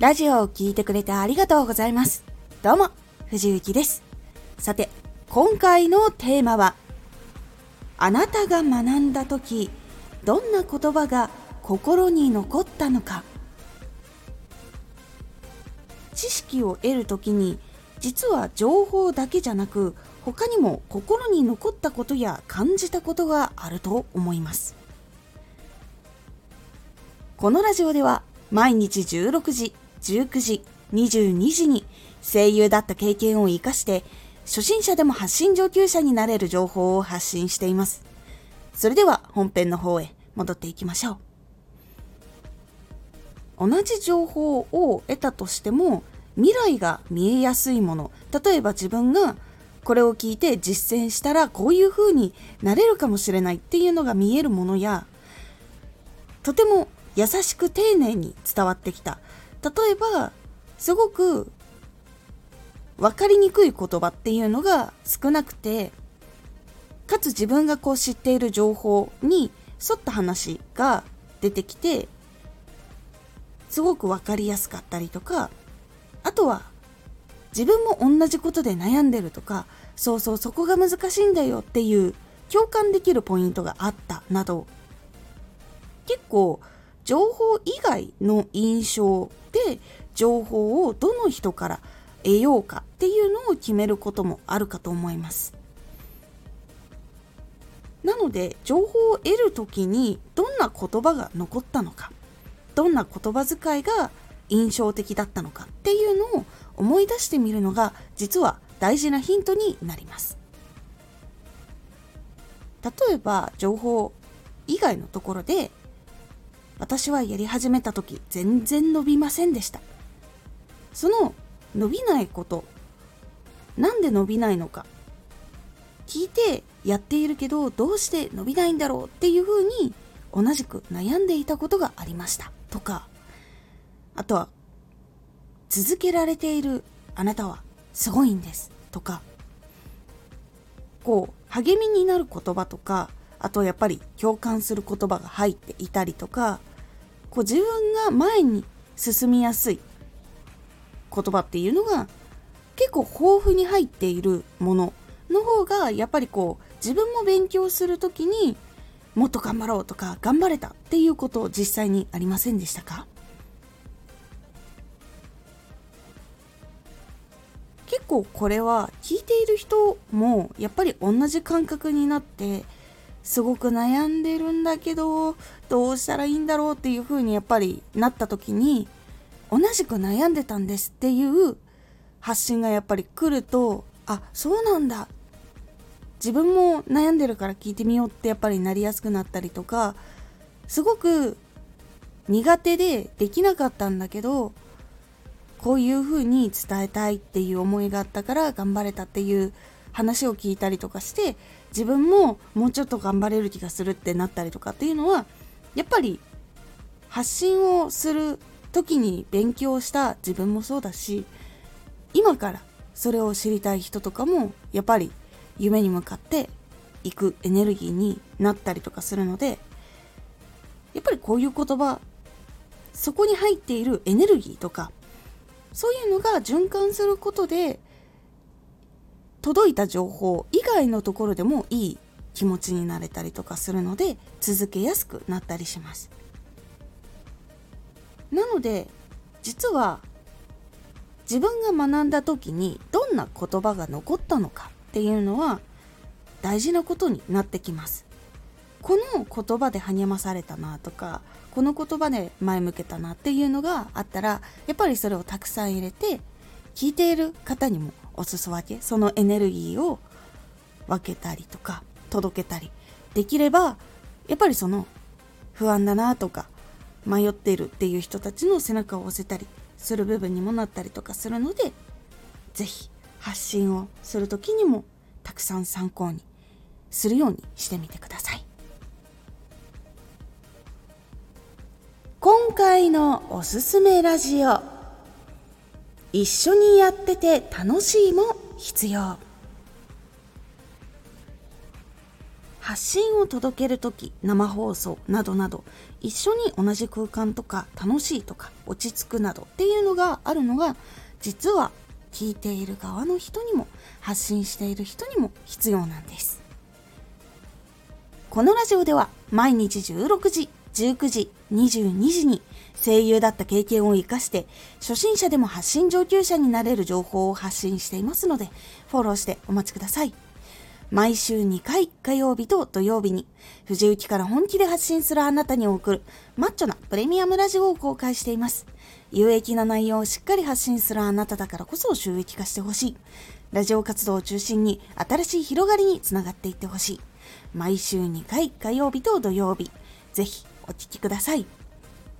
ラジオを聴いてくれてありがとうございます。どうも、藤幸です。さて、今回のテーマは、あなたが学んだ時、どんな言葉が心に残ったのか。知識を得る時に、実は情報だけじゃなく、他にも心に残ったことや感じたことがあると思います。このラジオでは毎日16時、19時、22時に声優だった経験を活かして初心者でも発信上級者になれる情報を発信しています。それでは本編の方へ戻っていきましょう。同じ情報を得たとしても未来が見えやすいもの例えば自分がこれを聞いて実践したらこういう風になれるかもしれないっていうのが見えるものやとても優しく丁寧に伝わってきた例えばすごく分かりにくい言葉っていうのが少なくてかつ自分がこう知っている情報に沿った話が出てきてすごく分かりやすかったりとかあとは自分も同じことで悩んでるとかそうそうそこが難しいんだよっていう共感できるポイントがあったなど結構情報以外の印象情報をどの人から得ようかっていうのを決めることもあるかと思います。なので情報を得る時にどんな言葉が残ったのかどんな言葉遣いが印象的だったのかっていうのを思い出してみるのが実は大事なヒントになります。例えば情報以外のところで私はやり始めた時全然伸びませんでした。その伸びないことなんで伸びないのか聞いてやっているけどどうして伸びないんだろうっていうふうに同じく悩んでいたことがありました。とかあとは続けられているあなたはすごいんです。とかこう励みになる言葉とかあとやっぱり共感する言葉が入っていたりとかこう自分が前に進みやすい言葉っていうのが結構豊富に入っているものの方がやっぱりこう自分も勉強する時にもっと頑張ろうとか頑張れたっていうこと実際にありませんでしたか？結構これは聞いている人もやっぱり同じ感覚になってすごく悩んでるんだけどどうしたらいいんだろうっていう風にやっぱりなった時に同じく悩んでたんですっていう発信がやっぱり来るとあそうなんだ。自分も悩んでるから聞いてみようってやっぱりなりやすくなったりとかすごく苦手でできなかったんだけどこういう風に伝えたいっていう思いがあったから頑張れたっていう話を聞いたりとかして自分ももうちょっと頑張れる気がするってなったりとかっていうのはやっぱり発信をする時に勉強した自分もそうだし今からそれを知りたい人とかもやっぱり夢に向かっていくエネルギーになったりとかするのでやっぱりこういう言葉そこに入っているエネルギーとかそういうのが循環することで届いた情報以外のところでもいい気持ちになれたりとかするので続けやすくなったりします。なので実は自分が学んだ時にどんな言葉が残ったのかっていうのは大事なことになってきます。この言葉で励まされたなとかこの言葉で前向けたなっていうのがあったらやっぱりそれをたくさん入れて聞いている方にもお裾分けそのエネルギーを分けたりとか届けたりできればやっぱりその不安だなとか迷っているっていう人たちの背中を押せたりする部分にもなったりとかするので是非発信をする時にもたくさん参考にするようにしてみてください。今回のおすすめラジオ。一緒にやってて楽しいも必要。発信を届ける時生放送などなど一緒に同じ空間とか楽しいとか落ち着くなどっていうのがあるのが実は聞いている側の人にも発信している人にも必要なんです。このラジオでは毎日16時19時22時に声優だった経験を活かして初心者でも発信上級者になれる情報を発信していますのでフォローしてお待ちください。毎週2回火曜日と土曜日に藤雪から本気で発信するあなたに送るマッチョなプレミアムラジオを公開しています。有益な内容をしっかり発信するあなただからこそ収益化してほしい。ラジオ活動を中心に新しい広がりにつながっていってほしい。毎週2回火曜日と土曜日ぜひお聴きください。